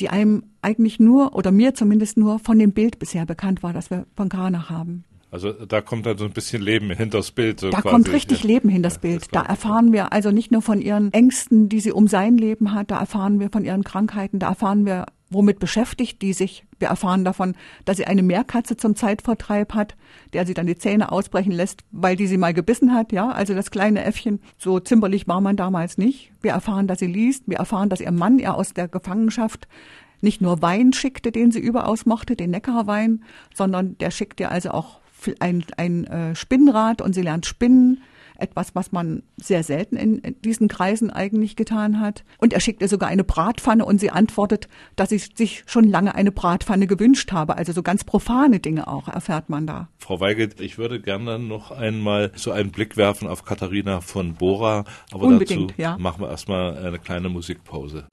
S4: die einem eigentlich nur oder mir zumindest nur von dem Bild bisher bekannt war, das wir von Kranach haben.
S1: Also da kommt dann so ein bisschen Leben hinters Bild. So
S4: da
S1: quasi.
S4: kommt richtig ja. Leben hinters Bild. Da erfahren wir also nicht nur von ihren Ängsten, die sie um sein Leben hat, da erfahren wir von ihren Krankheiten, da erfahren wir Womit beschäftigt die sich? Wir erfahren davon, dass sie eine Meerkatze zum Zeitvertreib hat, der sie dann die Zähne ausbrechen lässt, weil die sie mal gebissen hat, ja, also das kleine Äffchen. So zimperlich war man damals nicht. Wir erfahren, dass sie liest. Wir erfahren, dass ihr Mann ihr aus der Gefangenschaft nicht nur Wein schickte, den sie überaus mochte, den Neckarwein, sondern der schickte also auch ein, ein äh, Spinnrad und sie lernt spinnen etwas, was man sehr selten in diesen Kreisen eigentlich getan hat. Und er schickt ihr sogar eine Bratpfanne und sie antwortet, dass sie sich schon lange eine Bratpfanne gewünscht habe. Also so ganz profane Dinge auch erfährt man da.
S1: Frau Weigelt, ich würde gerne noch einmal so einen Blick werfen auf Katharina von Bora. Aber
S4: Unbedingt,
S1: dazu
S4: ja.
S1: machen wir erstmal eine kleine Musikpause.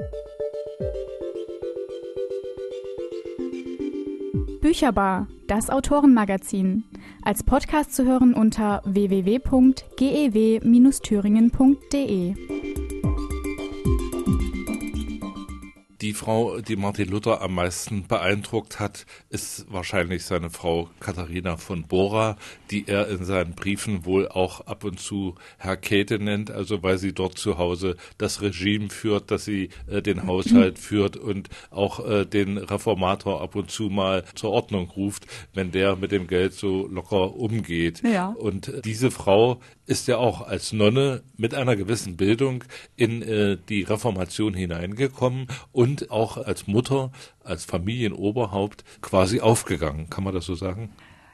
S3: Bücherbar, das Autorenmagazin. Als Podcast zu hören unter www.gew-thüringen.de.
S1: Die Frau, die Martin Luther am meisten beeindruckt hat, ist wahrscheinlich seine Frau Katharina von Bora, die er in seinen Briefen wohl auch ab und zu Herr Käthe nennt, also weil sie dort zu Hause das Regime führt, dass sie äh, den Haushalt führt und auch äh, den Reformator ab und zu mal zur Ordnung ruft, wenn der mit dem Geld so locker umgeht.
S4: Ja.
S1: Und diese Frau ist ja auch als Nonne mit einer gewissen Bildung in äh, die Reformation hineingekommen und auch als Mutter, als Familienoberhaupt quasi aufgegangen. Kann man das so sagen?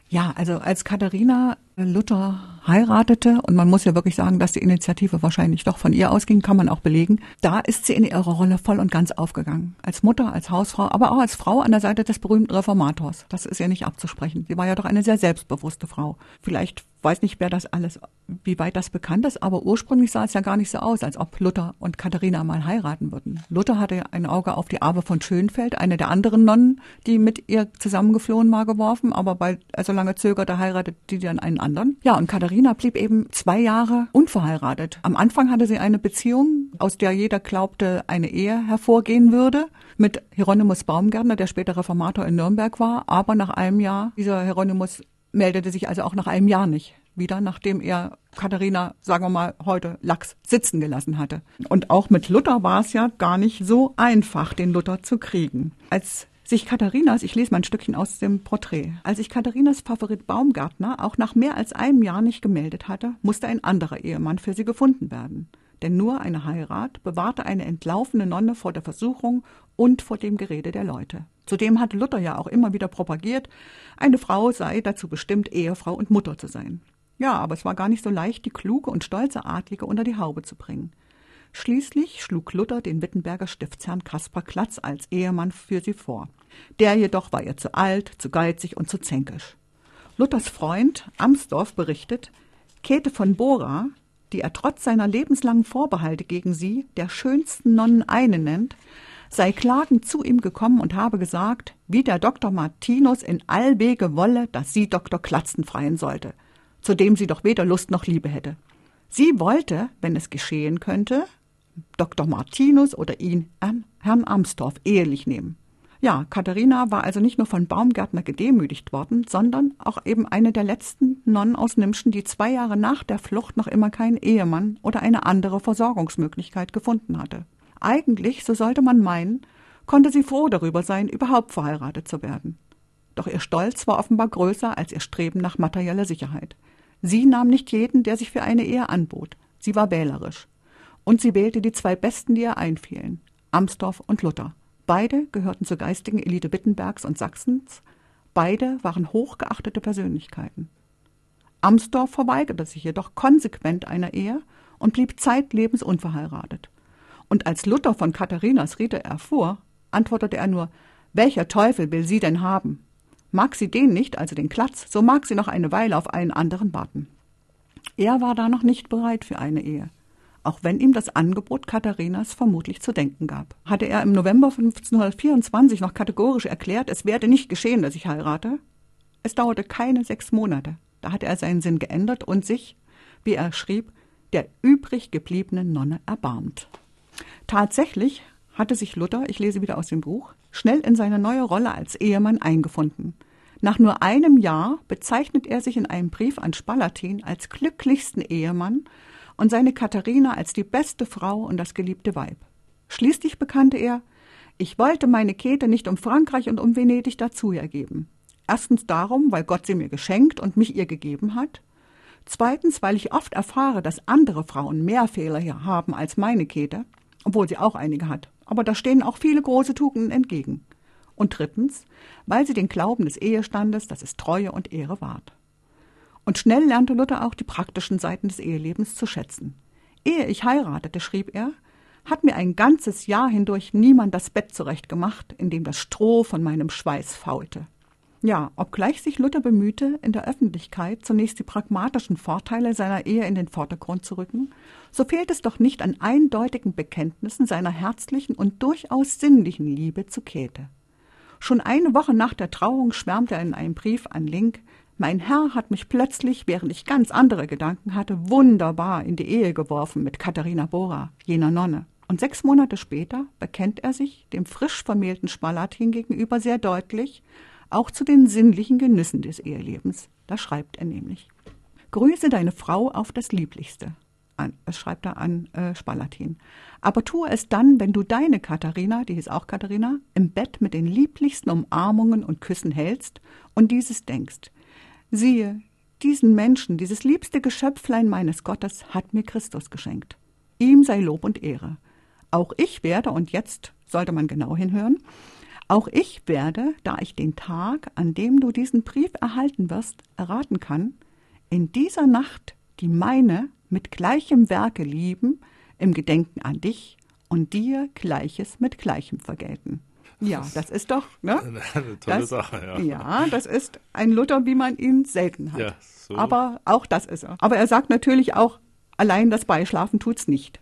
S4: Ja, also als Katharina Luther heiratete, und man muss ja wirklich sagen, dass die Initiative wahrscheinlich doch von ihr ausging, kann man auch belegen, da ist sie in ihrer Rolle voll und ganz aufgegangen. Als Mutter, als Hausfrau, aber auch als Frau an der Seite des berühmten Reformators. Das ist ja nicht abzusprechen. Sie war ja doch eine sehr selbstbewusste Frau. Vielleicht weiß nicht, wer das alles, wie weit das bekannt ist, aber ursprünglich sah es ja gar nicht so aus, als ob Luther und Katharina mal heiraten würden. Luther hatte ein Auge auf die Arbe von Schönfeld, eine der anderen Nonnen, die mit ihr zusammengeflohen war, geworfen, aber weil er so lange zögerte, heiratete die dann einen anderen. Ja, und Katharina blieb eben zwei Jahre unverheiratet. Am Anfang hatte sie eine Beziehung, aus der jeder glaubte, eine Ehe hervorgehen würde, mit Hieronymus Baumgärtner, der später Reformator in Nürnberg war, aber nach einem Jahr, dieser Hieronymus meldete sich also auch nach einem Jahr nicht wieder, nachdem er Katharina, sagen wir mal, heute Lachs sitzen gelassen hatte. Und auch mit Luther war es ja gar nicht so einfach, den Luther zu kriegen. Als sich Katharinas, ich lese mal ein Stückchen aus dem Porträt, als sich Katharinas Favorit Baumgartner auch nach mehr als einem Jahr nicht gemeldet hatte, musste ein anderer Ehemann für sie gefunden werden. Denn nur eine Heirat bewahrte eine entlaufene Nonne vor der Versuchung und vor dem Gerede der Leute. Zudem hat Luther ja auch immer wieder propagiert, eine Frau sei dazu bestimmt, Ehefrau und Mutter zu sein. Ja, aber es war gar nicht so leicht, die kluge und stolze Adlige unter die Haube zu bringen. Schließlich schlug Luther den Wittenberger Stiftsherrn Kaspar Klatz als Ehemann für sie vor. Der jedoch war ihr zu alt, zu geizig und zu zänkisch. Luthers Freund Amsdorf berichtet, Käthe von Bora, die er trotz seiner lebenslangen Vorbehalte gegen sie der schönsten Nonnen eine nennt, sei klagend zu ihm gekommen und habe gesagt, wie der Dr. Martinus in allwege wolle, dass sie Dr. Klatzen freien sollte, zu dem sie doch weder Lust noch Liebe hätte. Sie wollte, wenn es geschehen könnte, Dr. Martinus oder ihn Herrn Amsdorf ehelich nehmen. Ja, Katharina war also nicht nur von Baumgärtner gedemütigt worden, sondern auch eben eine der letzten Nonnen aus Nimschen, die zwei Jahre nach der Flucht noch immer keinen Ehemann oder eine andere Versorgungsmöglichkeit gefunden hatte. Eigentlich, so sollte man meinen, konnte sie froh darüber sein, überhaupt verheiratet zu werden. Doch ihr Stolz war offenbar größer als ihr Streben nach materieller Sicherheit. Sie nahm nicht jeden, der sich für eine Ehe anbot. Sie war wählerisch. Und sie wählte die zwei Besten, die ihr einfielen, Amsdorf und Luther. Beide gehörten zur geistigen Elite Wittenbergs und Sachsens. Beide waren hochgeachtete Persönlichkeiten. Amsdorf verweigerte sich jedoch konsequent einer Ehe und blieb zeitlebens unverheiratet. Und als Luther von Katharinas Rede erfuhr, antwortete er nur, welcher Teufel will sie denn haben? Mag sie den nicht, also den Klatz, so mag sie noch eine Weile auf einen anderen warten. Er war da noch nicht bereit für eine Ehe, auch wenn ihm das Angebot Katharinas vermutlich zu denken gab. Hatte er im November 1524 noch kategorisch erklärt, es werde nicht geschehen, dass ich heirate? Es dauerte keine sechs Monate. Da hatte er seinen Sinn geändert und sich, wie er schrieb, der übrig gebliebenen Nonne erbarmt. Tatsächlich hatte sich Luther, ich lese wieder aus dem Buch, schnell in seine neue Rolle als Ehemann eingefunden. Nach nur einem Jahr bezeichnet er sich in einem Brief an Spalatin als glücklichsten Ehemann und seine Katharina als die beste Frau und das geliebte Weib. Schließlich bekannte er, ich wollte meine Käthe nicht um Frankreich und um Venedig dazu ergeben. Erstens darum, weil Gott sie mir geschenkt und mich ihr gegeben hat. Zweitens, weil ich oft erfahre, dass andere Frauen mehr Fehler hier haben als meine Käthe obwohl sie auch einige hat. Aber da stehen auch viele große Tugenden entgegen. Und drittens, weil sie den Glauben des Ehestandes, dass es Treue und Ehre wahrt. Und schnell lernte Luther auch die praktischen Seiten des Ehelebens zu schätzen. Ehe ich heiratete, schrieb er, hat mir ein ganzes Jahr hindurch niemand das Bett zurechtgemacht, in dem das Stroh von meinem Schweiß faulte. Ja, obgleich sich Luther bemühte, in der Öffentlichkeit zunächst die pragmatischen Vorteile seiner Ehe in den Vordergrund zu rücken, so fehlt es doch nicht an eindeutigen Bekenntnissen seiner herzlichen und durchaus sinnlichen Liebe zu Käthe. Schon eine Woche nach der Trauung schwärmte er in einem Brief an Link, mein Herr hat mich plötzlich, während ich ganz andere Gedanken hatte, wunderbar in die Ehe geworfen mit Katharina Bora, jener Nonne. Und sechs Monate später bekennt er sich dem frisch vermählten Spalatin gegenüber sehr deutlich, auch zu den sinnlichen Genüssen des Ehelebens. Da schreibt er nämlich: Grüße deine Frau auf das Lieblichste. An, das schreibt er an äh, Spalatin. Aber tue es dann, wenn du deine Katharina, die ist auch Katharina, im Bett mit den lieblichsten Umarmungen und Küssen hältst und dieses denkst. Siehe, diesen Menschen, dieses liebste Geschöpflein meines Gottes hat mir Christus geschenkt. Ihm sei Lob und Ehre. Auch ich werde, und jetzt sollte man genau hinhören, auch ich werde, da ich den Tag, an dem du diesen Brief erhalten wirst, erraten kann, in dieser Nacht die meine mit gleichem Werke lieben, im Gedenken an dich und dir Gleiches mit Gleichem vergelten. Ja, das ist doch ne?
S1: eine tolle
S4: das,
S1: Sache. Ja.
S4: ja, das ist ein Luther, wie man ihn selten hat.
S1: Ja, so.
S4: Aber auch das ist er. Aber er sagt natürlich auch, allein das Beischlafen tut's nicht.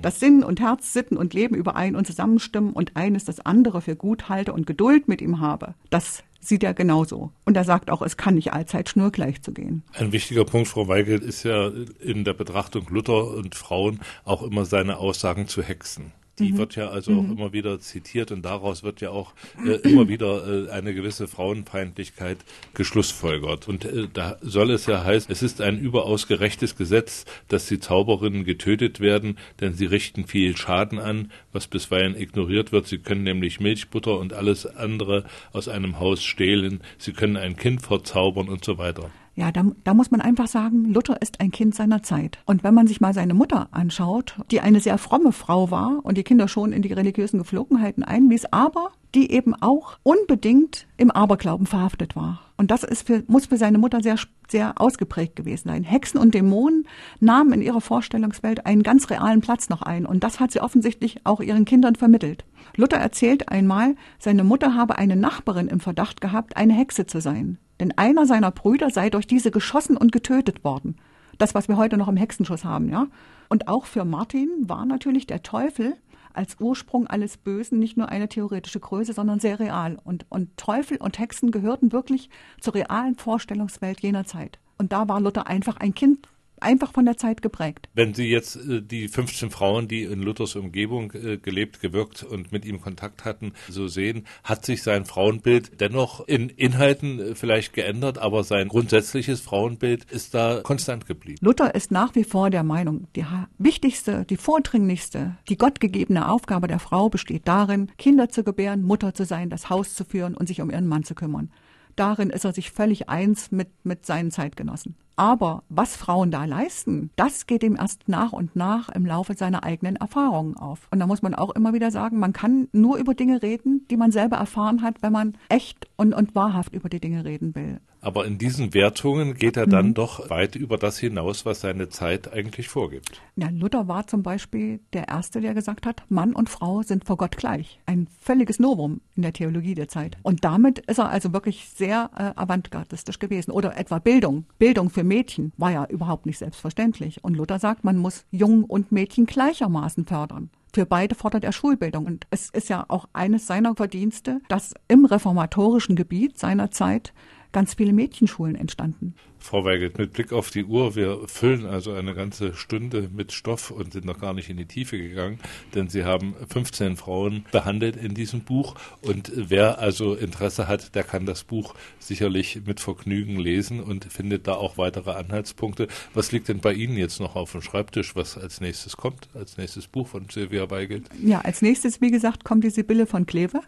S4: Dass Sinn und Herz, Sitten und Leben überein und zusammenstimmen und eines das andere für gut halte und Geduld mit ihm habe, das sieht er genauso. Und er sagt auch, es kann nicht allzeit schnurgleich zu gehen.
S1: Ein wichtiger Punkt, Frau Weigel, ist ja in der Betrachtung Luther und Frauen auch immer seine Aussagen zu Hexen. Die mhm. wird ja also mhm. auch immer wieder zitiert und daraus wird ja auch äh, immer wieder äh, eine gewisse Frauenfeindlichkeit geschlussfolgert. Und äh, da soll es ja heißen, es ist ein überaus gerechtes Gesetz, dass die Zauberinnen getötet werden, denn sie richten viel Schaden an, was bisweilen ignoriert wird. Sie können nämlich Milchbutter und alles andere aus einem Haus stehlen. Sie können ein Kind verzaubern und so weiter.
S4: Ja, da, da muss man einfach sagen, Luther ist ein Kind seiner Zeit. Und wenn man sich mal seine Mutter anschaut, die eine sehr fromme Frau war und die Kinder schon in die religiösen Geflogenheiten einwies, aber die eben auch unbedingt im Aberglauben verhaftet war. Und das ist für, muss für seine Mutter sehr, sehr ausgeprägt gewesen sein. Hexen und Dämonen nahmen in ihrer Vorstellungswelt einen ganz realen Platz noch ein. Und das hat sie offensichtlich auch ihren Kindern vermittelt. Luther erzählt einmal, seine Mutter habe eine Nachbarin im Verdacht gehabt, eine Hexe zu sein denn einer seiner Brüder sei durch diese geschossen und getötet worden. Das, was wir heute noch im Hexenschuss haben, ja. Und auch für Martin war natürlich der Teufel als Ursprung alles Bösen nicht nur eine theoretische Größe, sondern sehr real. Und, und Teufel und Hexen gehörten wirklich zur realen Vorstellungswelt jener Zeit. Und da war Luther einfach ein Kind einfach von der Zeit geprägt.
S1: Wenn Sie jetzt äh, die 15 Frauen, die in Luthers Umgebung äh, gelebt, gewirkt und mit ihm Kontakt hatten, so sehen, hat sich sein Frauenbild dennoch in Inhalten äh, vielleicht geändert, aber sein grundsätzliches Frauenbild ist da konstant geblieben.
S4: Luther ist nach wie vor der Meinung, die wichtigste, die vordringlichste, die gottgegebene Aufgabe der Frau besteht darin, Kinder zu gebären, Mutter zu sein, das Haus zu führen und sich um ihren Mann zu kümmern. Darin ist er sich völlig eins mit, mit seinen Zeitgenossen. Aber was Frauen da leisten, das geht ihm erst nach und nach im Laufe seiner eigenen Erfahrungen auf. Und da muss man auch immer wieder sagen, man kann nur über Dinge reden, die man selber erfahren hat, wenn man echt und, und wahrhaft über die Dinge reden will.
S1: Aber in diesen Wertungen geht er dann mhm. doch weit über das hinaus, was seine Zeit eigentlich vorgibt.
S4: Ja, Luther war zum Beispiel der Erste, der gesagt hat, Mann und Frau sind vor Gott gleich. Ein völliges Novum in der Theologie der Zeit. Und damit ist er also wirklich sehr äh, avantgardistisch gewesen. Oder etwa Bildung. Bildung für Mädchen war ja überhaupt nicht selbstverständlich. Und Luther sagt, man muss Jungen und Mädchen gleichermaßen fördern. Für beide fordert er Schulbildung. Und es ist ja auch eines seiner Verdienste, dass im reformatorischen Gebiet seiner Zeit ganz viele Mädchenschulen entstanden.
S1: Frau Weigelt, mit Blick auf die Uhr, wir füllen also eine ganze Stunde mit Stoff und sind noch gar nicht in die Tiefe gegangen, denn Sie haben 15 Frauen behandelt in diesem Buch und wer also Interesse hat, der kann das Buch sicherlich mit Vergnügen lesen und findet da auch weitere Anhaltspunkte. Was liegt denn bei Ihnen jetzt noch auf dem Schreibtisch, was als nächstes kommt, als nächstes Buch von Silvia Weigelt?
S4: Ja, als nächstes, wie gesagt, kommt die Sibylle von Kleve.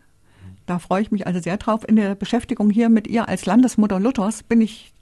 S4: Da freue ich mich also sehr drauf. In der Beschäftigung hier mit ihr als Landesmutter Luthers bin ich,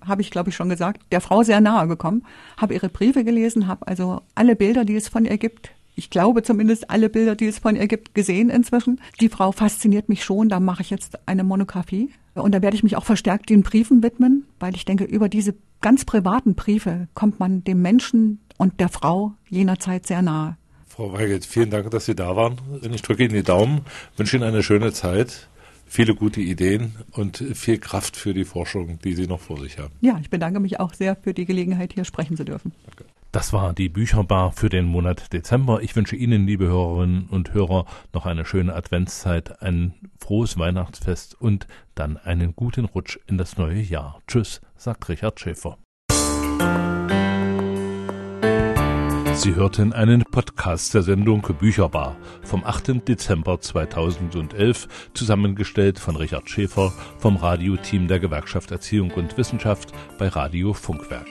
S4: habe ich glaube ich schon gesagt, der Frau sehr nahe gekommen, habe ihre Briefe gelesen, habe also alle Bilder, die es von ihr gibt, ich glaube zumindest alle Bilder, die es von ihr gibt, gesehen inzwischen. Die Frau fasziniert mich schon. Da mache ich jetzt eine Monographie. Und da werde ich mich auch verstärkt den Briefen widmen, weil ich denke, über diese ganz privaten Briefe kommt man dem Menschen und der Frau jener Zeit sehr nahe.
S1: Frau Weigelt, vielen Dank, dass Sie da waren. Ich drücke Ihnen die Daumen, wünsche Ihnen eine schöne Zeit, viele gute Ideen und viel Kraft für die Forschung, die Sie noch vor sich haben.
S4: Ja, ich bedanke mich auch sehr für die Gelegenheit, hier sprechen zu dürfen. Danke.
S1: Das war die Bücherbar für den Monat Dezember. Ich wünsche Ihnen, liebe Hörerinnen und Hörer, noch eine schöne Adventszeit, ein frohes Weihnachtsfest und dann einen guten Rutsch in das neue Jahr. Tschüss, sagt Richard Schäfer. Sie hörten einen Podcast der Sendung Bücherbar vom 8. Dezember 2011, zusammengestellt von Richard Schäfer vom Radioteam der Gewerkschaft Erziehung und Wissenschaft bei Radio Funkwerk.